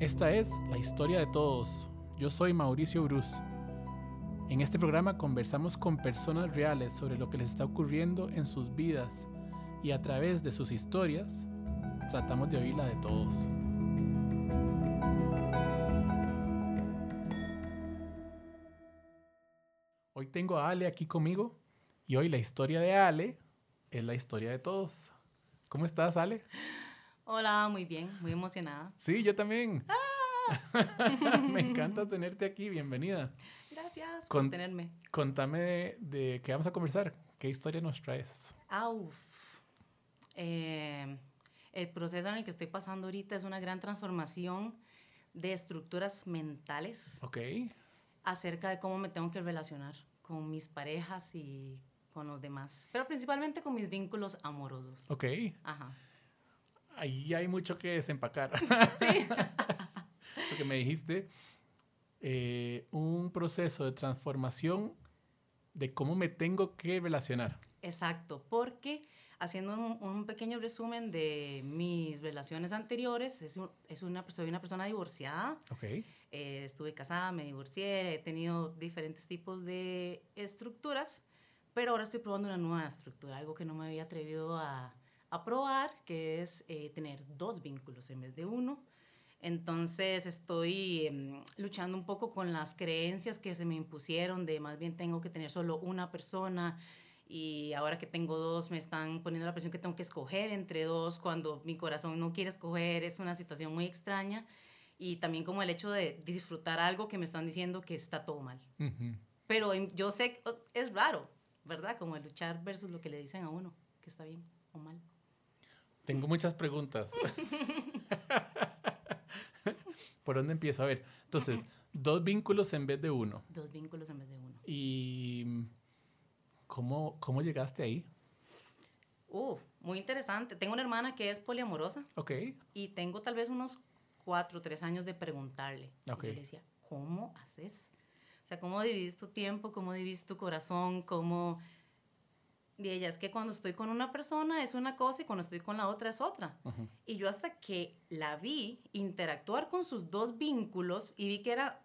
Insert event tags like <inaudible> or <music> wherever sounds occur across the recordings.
Esta es la historia de todos. Yo soy Mauricio Bruce. En este programa conversamos con personas reales sobre lo que les está ocurriendo en sus vidas y a través de sus historias tratamos de oír la de todos. Hoy tengo a Ale aquí conmigo y hoy la historia de Ale es la historia de todos. ¿Cómo estás, Ale? Hola, muy bien, muy emocionada. Sí, yo también. <laughs> Me encanta tenerte aquí, bienvenida. Gracias Con- por tenerme. Contame de, de qué vamos a conversar. ¿Qué historia nos traes? Auf. Eh, el proceso en el que estoy pasando ahorita es una gran transformación de estructuras mentales Ok. acerca de cómo me tengo que relacionar con mis parejas y con los demás, pero principalmente con mis vínculos amorosos. Ok. Ajá. Ahí hay mucho que desempacar. Sí. <laughs> Porque me dijiste eh, un proceso de transformación de cómo me tengo que relacionar. Exacto, porque haciendo un, un pequeño resumen de mis relaciones anteriores, es, un- es una, soy una persona divorciada, Ok. eh, estuve casada, me divorcié, he tenido diferentes tipos de estructuras, pero ahora estoy probando una nueva estructura, algo que no me había atrevido a, a probar, que es eh, tener dos vínculos en vez de uno. Entonces estoy em, luchando un poco con las creencias que se me impusieron de más bien tengo que tener solo una persona y ahora que tengo dos me están poniendo la presión que tengo que escoger entre dos cuando mi corazón no quiere escoger. Es una situación muy extraña y también como el hecho de disfrutar algo que me están diciendo que está todo mal. Ujú. Pero em, yo sé es raro, ¿verdad? Como el luchar versus lo que le dicen a uno, que está bien o mal. Tengo muchas preguntas. <laughs> ¿Por dónde empiezo? A ver, entonces, dos vínculos en vez de uno. Dos vínculos en vez de uno. ¿Y cómo, cómo llegaste ahí? Uh, muy interesante. Tengo una hermana que es poliamorosa Ok. y tengo tal vez unos cuatro o tres años de preguntarle. Y Ok. Yo le decía, ¿cómo haces? O sea, ¿cómo divides tu tiempo? ¿Cómo divides tu corazón? ¿Cómo...? Y ella, es que cuando estoy con una persona es una cosa y cuando estoy con la otra es otra. Y yo hasta que la vi interactuar con sus dos vínculos y vi que era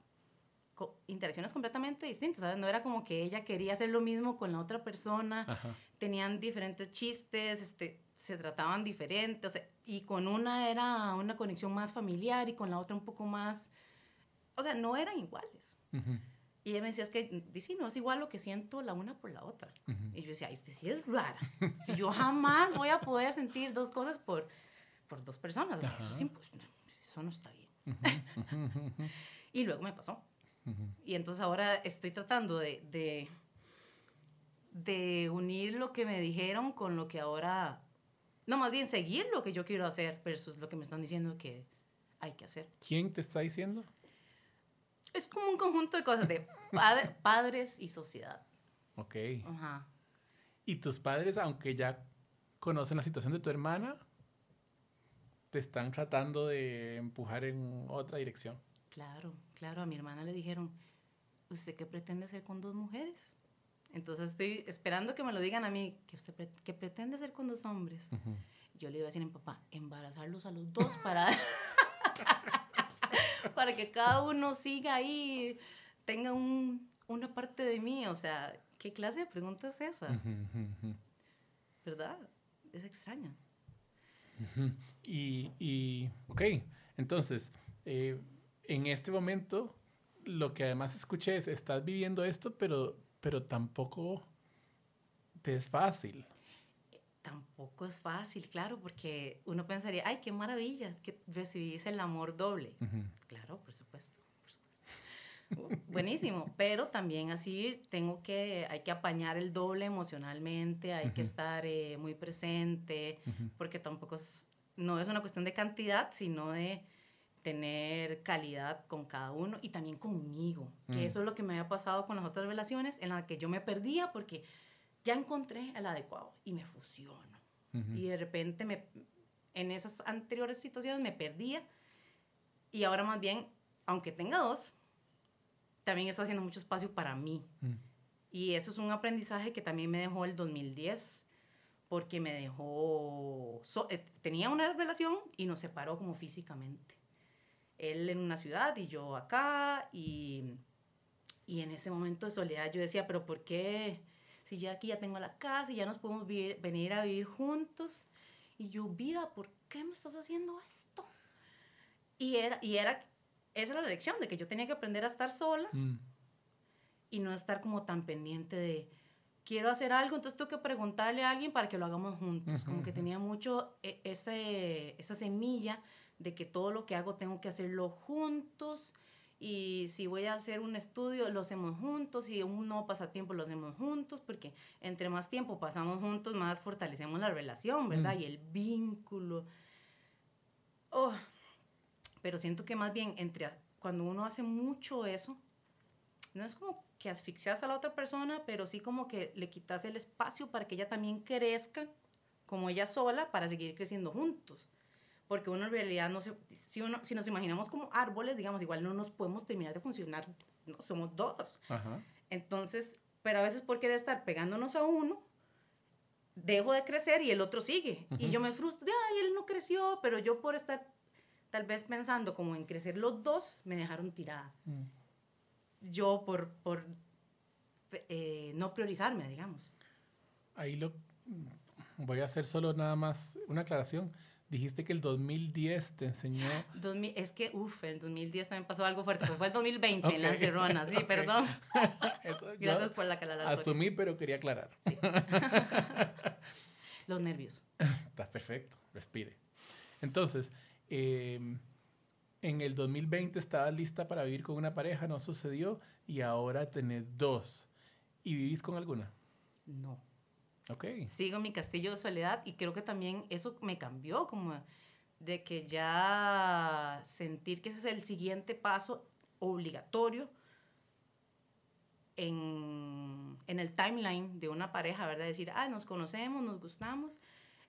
co- interacciones completamente distintas, ¿sabes? No era como que ella quería hacer lo mismo con la otra persona, Ajá. tenían diferentes chistes, este, se trataban diferentes, o sea, y con una era una conexión más familiar y con la otra un poco más, o sea, no eran iguales. Ujú. Y ella me decía, es que, "Di, sí, no es igual lo que siento la una por la otra. Ujú. Y yo decía, ay, usted sí es rara. Si yo jamás voy a poder sentir dos cosas por, por dos personas, o sea, eso, pues, eso no está bien. Ujú, ujú, Y luego me pasó. ujú. Y entonces ahora estoy tratando de, de, de unir lo que me dijeron con lo que ahora, no, más bien seguir lo que yo quiero hacer versus lo que me están diciendo que hay que hacer. ¿Quién te está diciendo? Es como un conjunto de cosas de padre- padres y sociedad. Ok. Ajá. ¿Y tus padres, aunque ya conocen la situación de tu hermana, te están tratando de empujar en otra dirección? Claro, claro, a mi hermana le dijeron, ¿usted qué pretende hacer con dos mujeres? Entonces estoy esperando que me lo digan a mí, ¿qué, usted pre- qué pretende hacer con dos hombres? Ujú. Yo le iba a decir a mi papá, embarazarlos a los dos para, <laughs> <laughs> para que cada uno siga ahí, tenga un- una parte de mí. O sea, ¿qué clase de pregunta es esa? ¿Verdad? Es extraña. Y, y, ok, entonces, eh, en este momento, lo que además escuché es, estás viviendo esto, pero, pero tampoco te es fácil. Tampoco es fácil, claro, porque uno pensaría, ay, qué maravilla, que recibís el amor doble. Claro, por supuesto. por supuesto. Buenísimo, pero también así tengo que, hay que apañar el doble emocionalmente, hay que estar eh, muy presente, porque tampoco es, no es una cuestión de cantidad, sino de tener calidad con cada uno y también conmigo, que Mm. eso es lo que me había pasado con las otras relaciones en las que yo me perdía porque ya encontré el adecuado y me fusiono. Y de repente me, en esas anteriores situaciones me perdía y ahora más bien, aunque tenga dos, también estoy haciendo mucho espacio para mí. Mm. Y eso es un aprendizaje que también me dejó el 2010, porque me dejó... so- eh, tenía una relación y nos separó como físicamente. él en una ciudad y yo acá, y, y en ese momento de soledad yo decía, pero ¿por qué? Si ya aquí ya tengo la casa y ya nos podemos venir a vivir juntos. Y yo, vida, ¿por qué me estás haciendo esto? Y era, y era esa era la lección, de que yo tenía que aprender a estar sola mm. y no estar como tan pendiente de, quiero hacer algo, entonces tengo que preguntarle a alguien para que lo hagamos juntos. Como que tenía mucho e, ese, esa semilla de que todo lo que hago tengo que hacerlo juntos. Y si voy a hacer un estudio, lo hacemos juntos. Y un nuevo pasatiempo, lo hacemos juntos. Porque entre más tiempo pasamos juntos, más fortalecemos la relación, ¿verdad? Mm. Y el vínculo. Oh, pero siento que más bien entre cuando uno hace mucho eso, no es como que asfixias a la otra persona, pero sí como que le quitas el espacio para que ella también crezca como ella sola para seguir creciendo juntos. Porque uno en realidad no se, si, uno, si nos imaginamos como árboles, digamos, igual no nos podemos terminar de funcionar, no, somos dos. Entonces, pero a veces por querer estar pegándonos a uno, dejo de crecer y el otro sigue. Y yo me frustro, ay, él no creció, pero yo por estar tal vez pensando como en crecer los dos, me dejaron tirada. Mm. Yo por, por eh, no priorizarme, digamos. Ahí lo voy a hacer solo nada más una aclaración. Dijiste que el 2010 te enseñó... es que, uff, el 2010 también pasó algo fuerte, fue el 2020 en la encerrona, sí, perdón. <laughs> Gracias por la aclaración. Asumí, pero quería aclarar. Sí. <laughs> Los nervios. Está perfecto, respire. Entonces, Em, en el 2020 estabas lista para vivir con una pareja, no sucedió y ahora tenés dos. ¿Y vivís con alguna? No. Ok. Sigo mi castillo de soledad y creo que también eso me cambió, como de que ya sentir que ese es el siguiente paso obligatorio en, en el timeline de una pareja, ¿verdad? Decir, ah, nos conocemos, nos gustamos,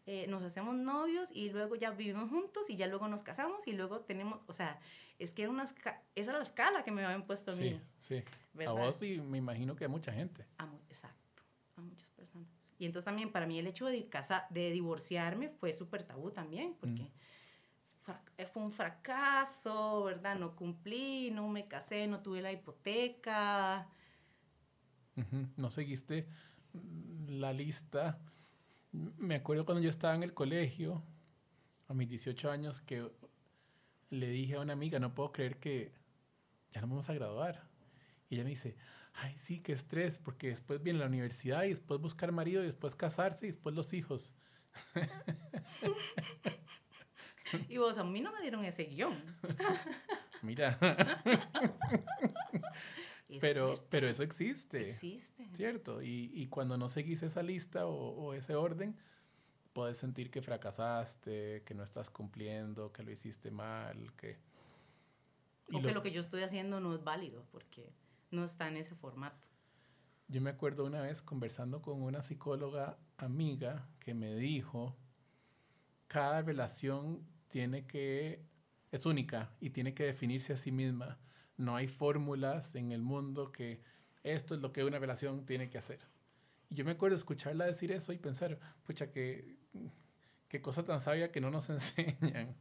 eh, nos hacemos novios y luego ya vivimos juntos y ya luego nos casamos y luego tenemos, o sea, es que era una esa es la escala que me habían puesto a mí. Sí, sí. A vos y me imagino que a mucha gente. exacto, a muchas personas. Y entonces también para mí el hecho de, casa, de divorciarme fue súper tabú también, porque mm. fue un fracaso, ¿verdad? No cumplí, no me casé, no tuve la hipoteca. No seguiste la lista me acuerdo cuando yo estaba en el colegio, a mis 18 años, que le dije a una amiga, no puedo creer que ya no vamos a graduar. Y ella me dice, ay, sí, qué estrés, porque después viene la universidad y después buscar marido y después casarse y después los hijos. <laughs> y vos, a mí no me dieron ese guion. <laughs> Mira. <laughs> pero, pero eso existe. Existe. ¿Cierto? Y, y cuando no seguís esa lista o, o, ese orden, puedes sentir que fracasaste, que no estás cumpliendo, que lo hiciste mal, que... O que lo que yo estoy haciendo no es válido porque no está en ese formato. Yo me acuerdo una vez conversando con una psicóloga amiga que me dijo, cada relación tiene que, es única y tiene que definirse a sí misma no hay fórmulas en el mundo que esto es lo que una relación tiene que hacer. Y yo me acuerdo escucharla decir eso y pensar, pucha, qué, qué cosa tan sabia que no nos <laughs> enseñan.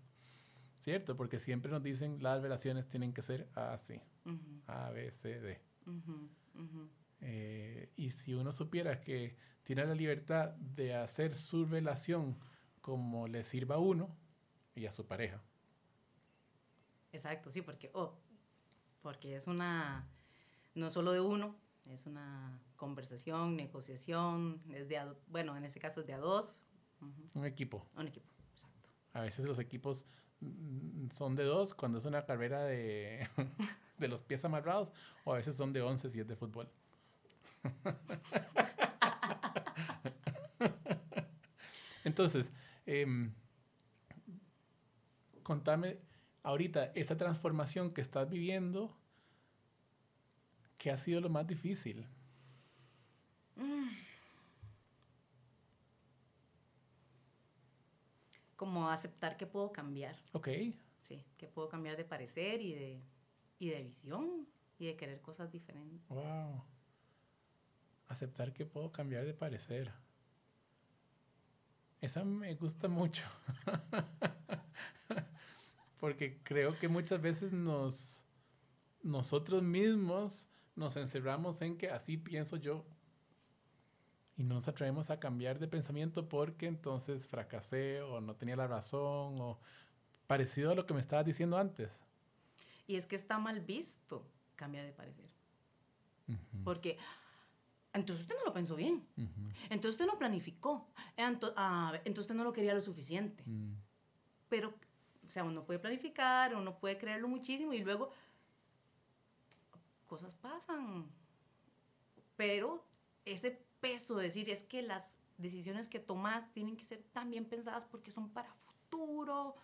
¿Cierto? Porque siempre nos dicen las relaciones tienen que ser así. A, B, C, D. Eh, y si uno supiera que tiene la libertad de hacer su relación como le sirva a uno y a su pareja. Exacto, sí, porque oh, porque es una, no solo de uno, es una conversación, negociación, es de bueno, en este caso es de a dos. Un equipo. Un equipo, exacto. A veces los equipos son de dos cuando es una carrera de, <laughs> de los pies amarrados, o a veces son de once si es de fútbol. <laughs> Entonces, em, contame ahorita esa transformación que estás viviendo, ¿qué ha sido lo más difícil? Como aceptar que puedo cambiar. Ok. Sí, que puedo cambiar de parecer y de, y de visión y de querer cosas diferentes. Wow. Aceptar que puedo cambiar de parecer. Esa me gusta mucho. <laughs> porque creo que muchas veces nos, nosotros mismos nos encerramos en que así pienso yo y no nos atrevemos a cambiar de pensamiento porque entonces fracasé o no tenía la razón o parecido a lo que me estabas diciendo antes. Y es que está mal visto cambiar de parecer. Porque entonces usted no lo pensó bien. Entonces usted no planificó. Ah, entonces usted no lo quería lo suficiente. Mm. Pero, o sea, uno puede planificar, uno puede creerlo muchísimo y luego cosas pasan. Pero ese peso de decir es que las decisiones que tomas tienen que ser tan bien pensadas porque son para futuro.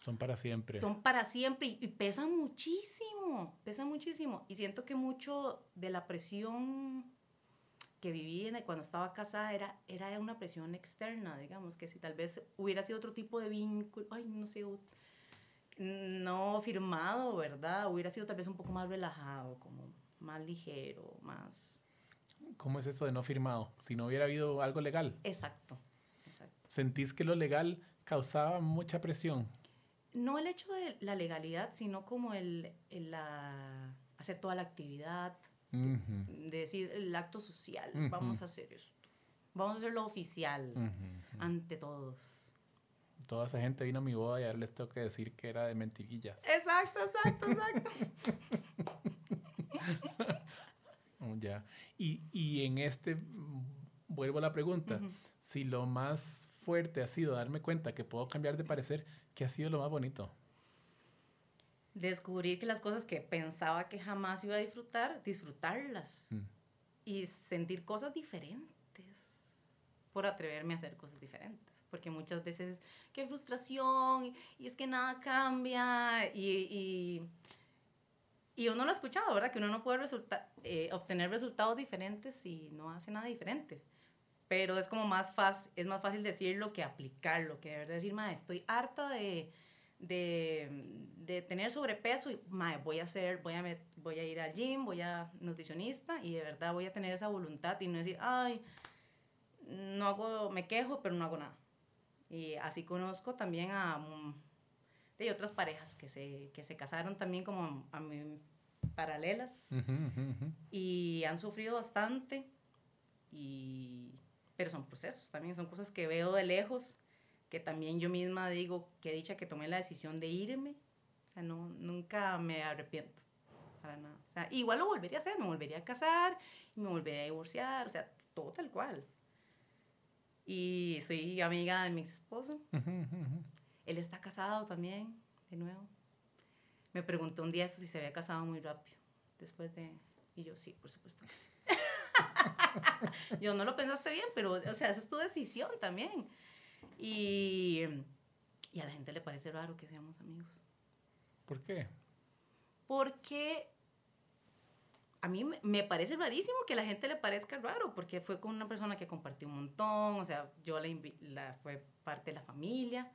Son para siempre. Son para siempre y, pesan muchísimo, pesan muchísimo. Y siento que mucho de la presión que viví cuando estaba casada era, era una presión externa, digamos, que si tal vez hubiera sido otro tipo de vínculo, ay, no sé, no firmado, ¿verdad? Hubiera sido tal vez un poco más relajado, como más ligero, más ¿Cómo es eso de no firmado? Si no hubiera habido algo legal. Exacto. ¿Sentís que lo legal causaba mucha presión? No el hecho de la legalidad, sino como el, la, hacer toda la actividad, de, decir el acto social, vamos a hacer esto, vamos a hacerlo oficial ante todos. Toda esa gente vino a mi boda y ahora les tengo que decir que era de mentirguillas. Exacto, exacto, exacto. <laughs> Ya. Y, y en este, mm, vuelvo a la pregunta, si lo más fuerte ha sido darme cuenta que puedo cambiar de parecer, ¿qué ha sido lo más bonito? Descubrir que las cosas que pensaba que jamás iba a disfrutar, disfrutarlas. Mm. Y sentir cosas diferentes por atreverme a hacer cosas diferentes. Porque muchas veces, qué frustración, y es que nada cambia, y, y y uno lo ha escuchado, ¿verdad? Que uno no puede eh, obtener resultados diferentes si no hace nada diferente. Pero es como más fácil, es más fácil decirlo que aplicarlo, que de verdad decir, ma, estoy harta de, de, de tener sobrepeso y ma, voy a hacer, voy a, voy a ir al gym, voy a nutricionista y de verdad voy a tener esa voluntad y no decir, ay, no hago, me quejo, pero no hago nada. Y así conozco también a mm, de otras parejas que se, que se casaron también como a mí, paralelas y han sufrido bastante, y, pero son procesos también, son cosas que veo de lejos, que también yo misma digo que dicha que tomé la decisión de irme, o sea, no, nunca me arrepiento, para nada. O sea, igual lo volvería a hacer, me volvería a casar, y me volvería a divorciar, o sea, todo tal cual. Y soy amiga de mi ex esposo. Él está casado también, de nuevo. Me preguntó un día esto si se había casado muy rápido, después de... Y yo, sí, por supuesto que sí. <laughs> yo, no lo pensaste bien, pero, o sea, esa es tu decisión también. Y, y a la gente le parece raro que seamos amigos. ¿Por qué? Porque a mí me parece rarísimo que a la gente le parezca raro, porque fue con una persona que compartió un montón, o sea, yo la, la fue parte de la familia,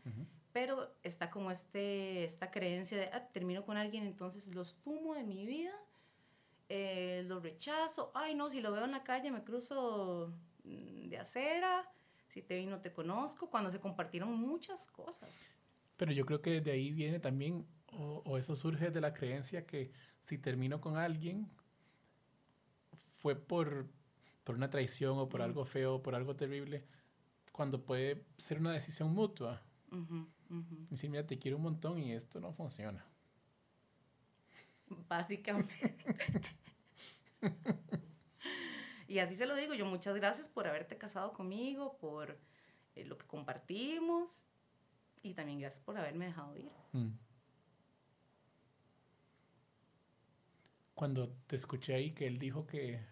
pero está como este, esta creencia de, ah, termino con alguien, entonces los fumo de mi vida, eh, los rechazo, ay no, si lo veo en la calle me cruzo mm, de acera, si te vi no te conozco, cuando se compartieron muchas cosas. Pero yo creo que de ahí viene también, o, o eso surge de la creencia que si termino con alguien, fue por, por una traición o por algo feo, por algo terrible, cuando puede ser una decisión mutua. Y decir, mira, te quiero un montón y esto no funciona. Básicamente. <laughs> y así se lo digo yo, muchas gracias por haberte casado conmigo, por eh, lo que compartimos y también gracias por haberme dejado ir. Mm. Cuando te escuché ahí que él dijo que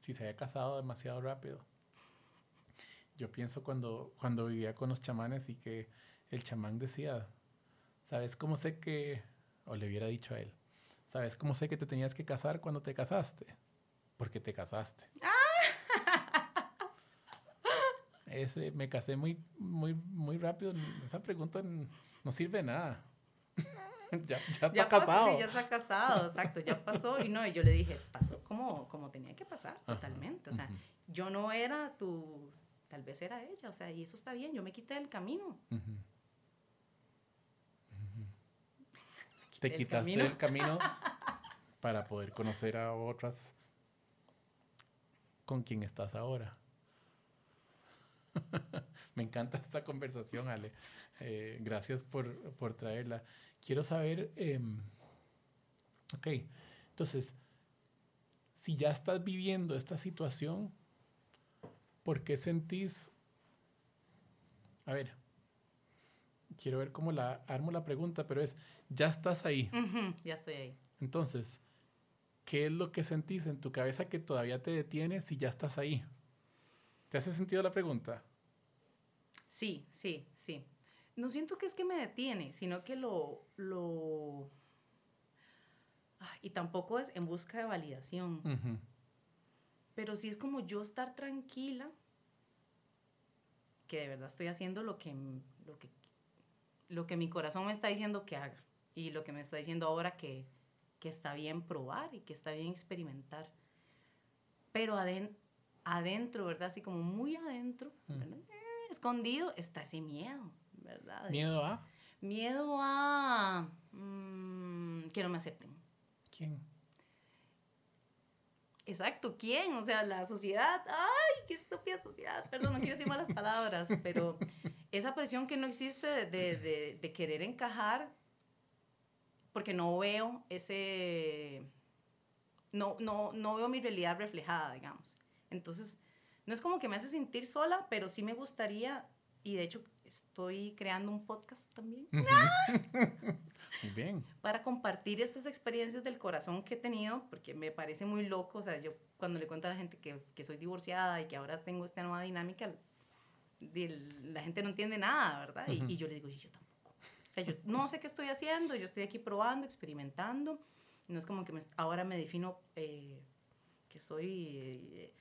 si se había casado demasiado rápido, yo pienso cuando, cuando vivía con los chamanes y que el chamán decía, ¿sabes cómo sé que, o le hubiera dicho a él, ¿sabes cómo sé que te tenías que casar cuando te casaste? Porque te casaste. <laughs> Ese, me casé muy, muy, muy rápido. Esa pregunta no sirve de nada. <laughs> ya, ya, está casado. sí, ya está casado, exacto, ya pasó. Y no, y yo le dije, pasó como, como tenía que pasar, totalmente. O sea, yo no era tu, tal vez era ella, o sea, y eso está bien, yo me quité del camino. <laughs> te quitaste camino. del camino <laughs> para poder conocer a otras con quien estás ahora. <laughs> Me encanta esta conversación, Ale. Eh, gracias por, por traerla. Quiero saber, em, ok, entonces, si ya estás viviendo esta situación, ¿por qué sentís... A ver, quiero ver cómo la armo la pregunta, pero es, ya estás ahí. Ya estoy ahí. Entonces, ¿qué es lo que sentís en tu cabeza que todavía te detiene si ya estás ahí? ¿Te hace sentido la pregunta? Sí, sí, sí. No siento que es que me detiene, sino que lo... lo... Ah, y tampoco es en busca de validación, pero sí es como yo estar tranquila, que de verdad estoy haciendo lo que, lo que, lo que mi corazón me está diciendo que haga y lo que me está diciendo ahora que, que está bien probar y que está bien experimentar. Pero aden- adentro, ¿verdad? Así como muy adentro, Mm. Eh, escondido, está ese miedo, ¿verdad? ¿Miedo a Miedo a mm, que no me acepten. quién? Exacto, ¿quién? O sea, la sociedad. ¡Ay, qué estúpida sociedad! Perdón, no quiero decir malas palabras, pero esa presión que no existe de, de- de- de querer encajar, porque no veo ese. No, no, no veo mi realidad reflejada, digamos. Entonces, no es como que me hace sentir sola, pero sí me gustaría, y de hecho estoy creando un podcast también Muy <laughs> bien. para compartir estas experiencias del corazón que he tenido, porque me parece muy loco, o sea, yo cuando le cuento a la gente que, que soy divorciada y que ahora tengo esta nueva dinámica, di- la gente no entiende nada, ¿verdad? Y- Ujú. y, yo le digo, y yo tampoco. O sea, yo no sé qué estoy haciendo, yo estoy aquí probando, experimentando, no es como que me- ahora me defino eh, que soy... eh,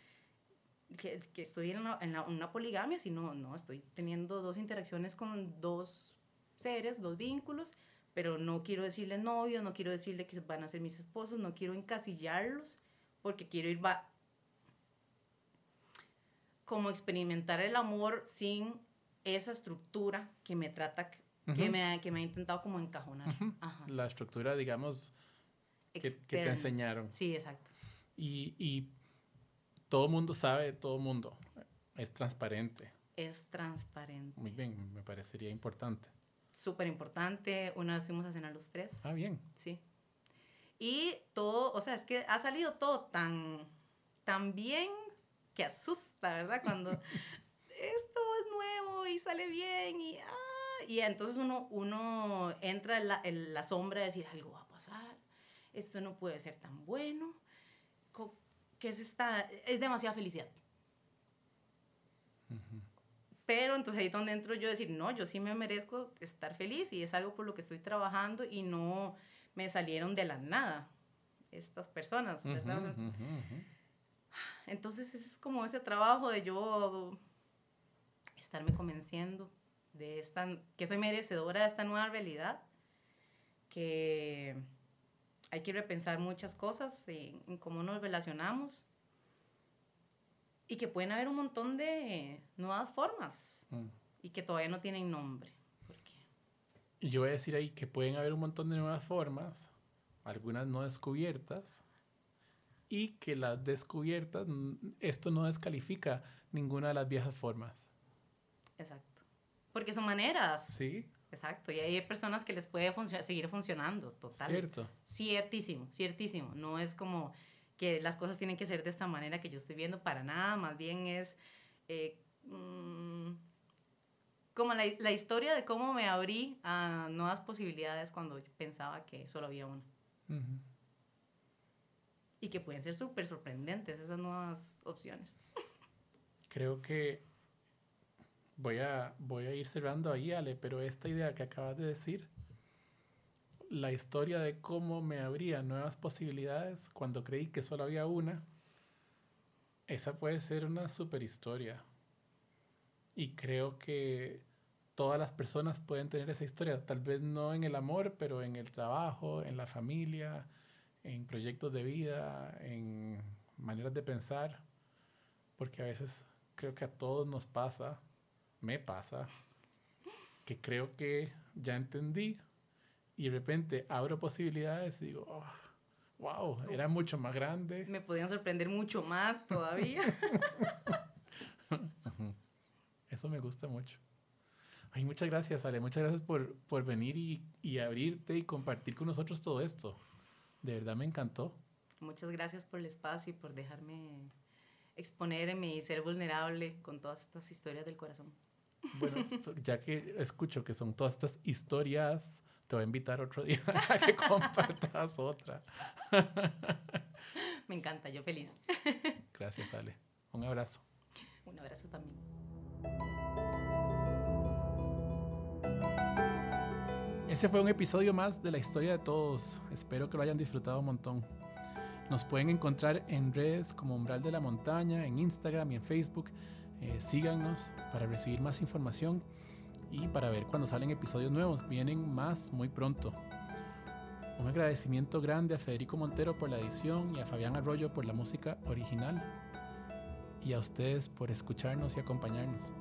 que, que estoy en, una, en la- una poligamia, sino, no, estoy teniendo dos interacciones con dos seres, dos vínculos, pero no quiero decirle novios, no quiero decirle que van a ser mis esposos, no quiero encasillarlos, porque quiero ir va como experimentar el amor sin esa estructura que me trata, que, me, que me ha intentado como encajonar. Ajá. La estructura, digamos, que, que te enseñaron. Sí, exacto. Y, y todo mundo sabe, todo mundo. Es transparente. Es transparente. Muy bien, me parecería importante. Súper importante. Una vez fuimos a cenar los tres. Ah, bien. Sí. Y todo, o sea, es que ha salido todo tan, tan bien que asusta, ¿verdad? Cuando <laughs> esto es nuevo y sale bien y, ah, y entonces uno, uno entra en la, en la sombra de decir algo va a pasar, esto no puede ser tan bueno, que es esta, es demasiada felicidad. Ujú. Pero entonces ahí es donde entro yo a decir, no, yo sí me merezco estar feliz y es algo por lo que estoy trabajando y no me salieron de la nada estas personas, ¿verdad? Ujú, ujú, ujú. Entonces ese es como ese trabajo de yo estarme convenciendo de esta, que soy merecedora de esta nueva realidad, que hay que repensar muchas cosas en, en cómo nos relacionamos y que pueden haber un montón de nuevas formas Mm. y que todavía no tienen nombre. porque yo voy a decir ahí que pueden haber un montón de nuevas formas, algunas no descubiertas, y que las descubiertas, esto no descalifica ninguna de las viejas formas. Exacto. Porque son maneras. ¿Sí? Exacto. Y hay personas que les puede seguir funcionando. Total. Cierto. Ciertísimo, ciertísimo. No es como que las cosas tienen que ser de esta manera que yo estoy viendo para nada. Más bien es eh, mm, como la, la historia de cómo me abrí a nuevas posibilidades cuando yo pensaba que solo había una. Y que pueden ser súper sorprendentes esas nuevas opciones. Creo que voy a, voy a ir cerrando ahí, Ale, pero esta idea que acabas de decir, la historia de cómo me abría nuevas posibilidades cuando creí que solo había una, esa puede ser una super historia. Y creo que todas las personas pueden tener esa historia, tal vez no en el amor, pero en el trabajo, en la familia, en proyectos de vida, en maneras de pensar, porque a veces creo que a todos nos pasa, me pasa, que creo que ya entendí y de repente abro posibilidades y digo, wow, oh, era mucho más grande. Me podían sorprender mucho más todavía. <laughs> Eso me gusta mucho. Ay, muchas gracias, Ale. Muchas gracias por, por venir y, y, abrirte y compartir con nosotros todo esto. De verdad me encantó. Muchas gracias por el espacio y por dejarme exponerme y ser vulnerable con todas estas historias del corazón. Bueno, <laughs> ya que escucho que son todas estas historias, te voy a invitar otro día <laughs> a que compartas otra. <laughs> Me encanta, yo feliz. <laughs> Gracias, Ale. Un abrazo. Un abrazo también. Ese fue un episodio más de la historia de todos. Espero que lo hayan disfrutado un montón. Nos pueden encontrar en redes como Umbral de la Montaña, en Instagram y en Facebook. Eh, síganos para recibir más información y para ver cuando salen episodios nuevos. Vienen más muy pronto. Un agradecimiento grande a Federico Montero por la edición y a Fabián Arroyo por la música original. Y a ustedes por escucharnos y acompañarnos.